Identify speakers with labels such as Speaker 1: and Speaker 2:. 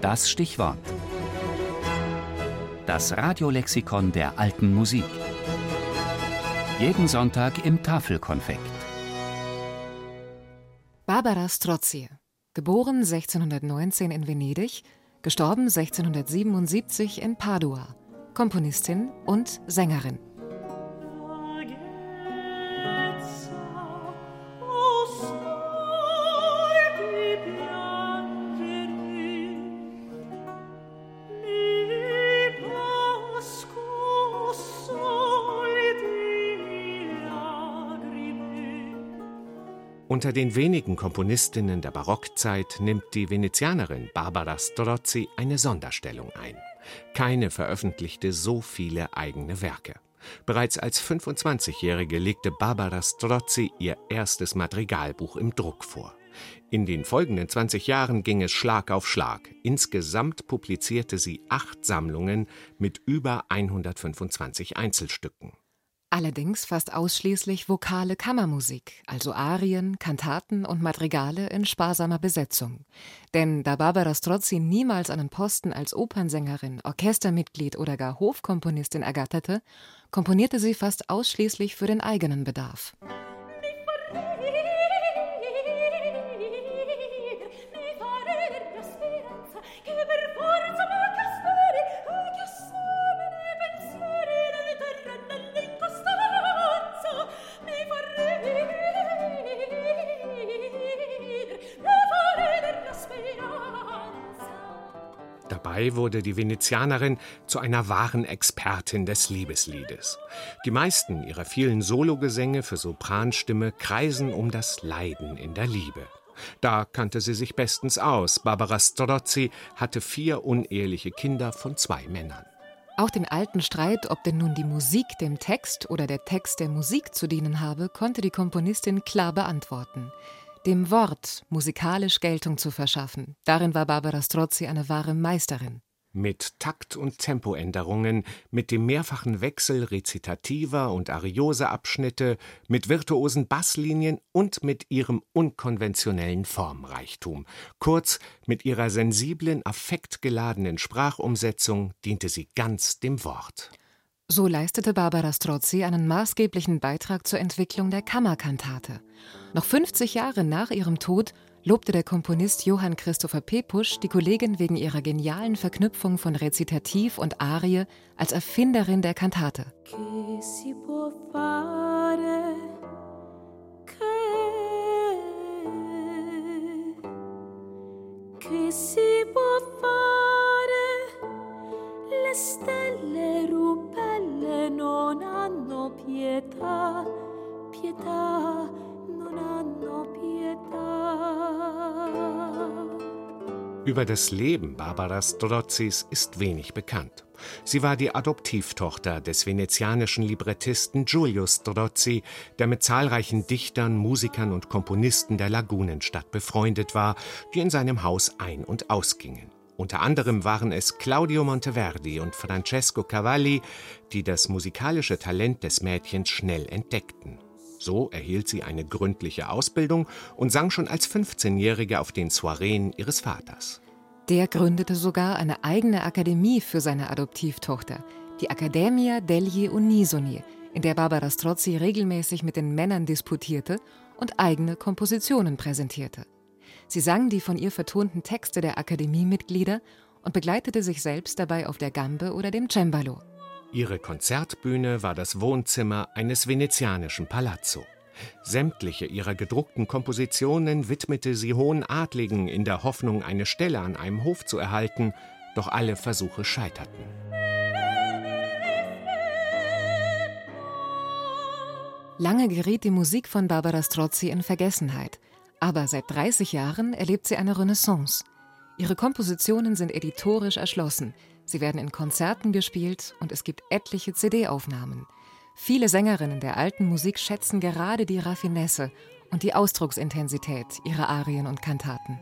Speaker 1: Das Stichwort. Das Radiolexikon der alten Musik. Jeden Sonntag im Tafelkonfekt.
Speaker 2: Barbara Strozzi, geboren 1619 in Venedig, gestorben 1677 in Padua, Komponistin und Sängerin.
Speaker 3: Unter den wenigen Komponistinnen der Barockzeit nimmt die Venezianerin Barbara Strozzi eine Sonderstellung ein. Keine veröffentlichte so viele eigene Werke. Bereits als 25-Jährige legte Barbara Strozzi ihr erstes Madrigalbuch im Druck vor. In den folgenden 20 Jahren ging es Schlag auf Schlag. Insgesamt publizierte sie acht Sammlungen mit über 125 Einzelstücken.
Speaker 2: Allerdings fast ausschließlich vokale Kammermusik, also Arien, Kantaten und Madrigale in sparsamer Besetzung. Denn da Barbara Strozzi niemals einen Posten als Opernsängerin, Orchestermitglied oder gar Hofkomponistin ergatterte, komponierte sie fast ausschließlich für den eigenen Bedarf.
Speaker 3: Dabei wurde die Venezianerin zu einer wahren Expertin des Liebesliedes. Die meisten ihrer vielen Sologesänge für Sopranstimme kreisen um das Leiden in der Liebe. Da kannte sie sich bestens aus. Barbara Strozzi hatte vier uneheliche Kinder von zwei Männern.
Speaker 2: Auch den alten Streit, ob denn nun die Musik dem Text oder der Text der Musik zu dienen habe, konnte die Komponistin klar beantworten dem Wort musikalisch Geltung zu verschaffen. Darin war Barbara Strozzi eine wahre Meisterin.
Speaker 3: Mit Takt- und Tempoänderungen, mit dem mehrfachen Wechsel rezitativer und Arioseabschnitte, mit virtuosen Basslinien und mit ihrem unkonventionellen Formreichtum. Kurz, mit ihrer sensiblen, affektgeladenen Sprachumsetzung diente sie ganz dem Wort.
Speaker 2: So leistete Barbara Strozzi einen maßgeblichen Beitrag zur Entwicklung der Kammerkantate. Noch 50 Jahre nach ihrem Tod lobte der Komponist Johann Christopher Pepusch die Kollegin wegen ihrer genialen Verknüpfung von Rezitativ und Arie als Erfinderin der Kantate. Che si può fare? Che, che si può fare? Non hanno pietà, pietà, non hanno pietà.
Speaker 3: Über das Leben Barbara Strozzis ist wenig bekannt. Sie war die Adoptivtochter des venezianischen Librettisten Giulio Strozzi, der mit zahlreichen Dichtern, Musikern und Komponisten der Lagunenstadt befreundet war, die in seinem Haus ein- und ausgingen. Unter anderem waren es Claudio Monteverdi und Francesco Cavalli, die das musikalische Talent des Mädchens schnell entdeckten. So erhielt sie eine gründliche Ausbildung und sang schon als 15-Jährige auf den Soireen ihres Vaters.
Speaker 2: Der gründete sogar eine eigene Akademie für seine Adoptivtochter, die Accademia degli Unisoni, in der Barbara Strozzi regelmäßig mit den Männern disputierte und eigene Kompositionen präsentierte. Sie sang die von ihr vertonten Texte der Akademiemitglieder und begleitete sich selbst dabei auf der Gambe oder dem Cembalo.
Speaker 3: Ihre Konzertbühne war das Wohnzimmer eines venezianischen Palazzo. Sämtliche ihrer gedruckten Kompositionen widmete sie hohen Adligen in der Hoffnung, eine Stelle an einem Hof zu erhalten, doch alle Versuche scheiterten.
Speaker 2: Lange geriet die Musik von Barbara Strozzi in Vergessenheit. Aber seit 30 Jahren erlebt sie eine Renaissance. Ihre Kompositionen sind editorisch erschlossen. Sie werden in Konzerten gespielt und es gibt etliche CD-Aufnahmen. Viele Sängerinnen der alten Musik schätzen gerade die Raffinesse und die Ausdrucksintensität ihrer Arien und Kantaten.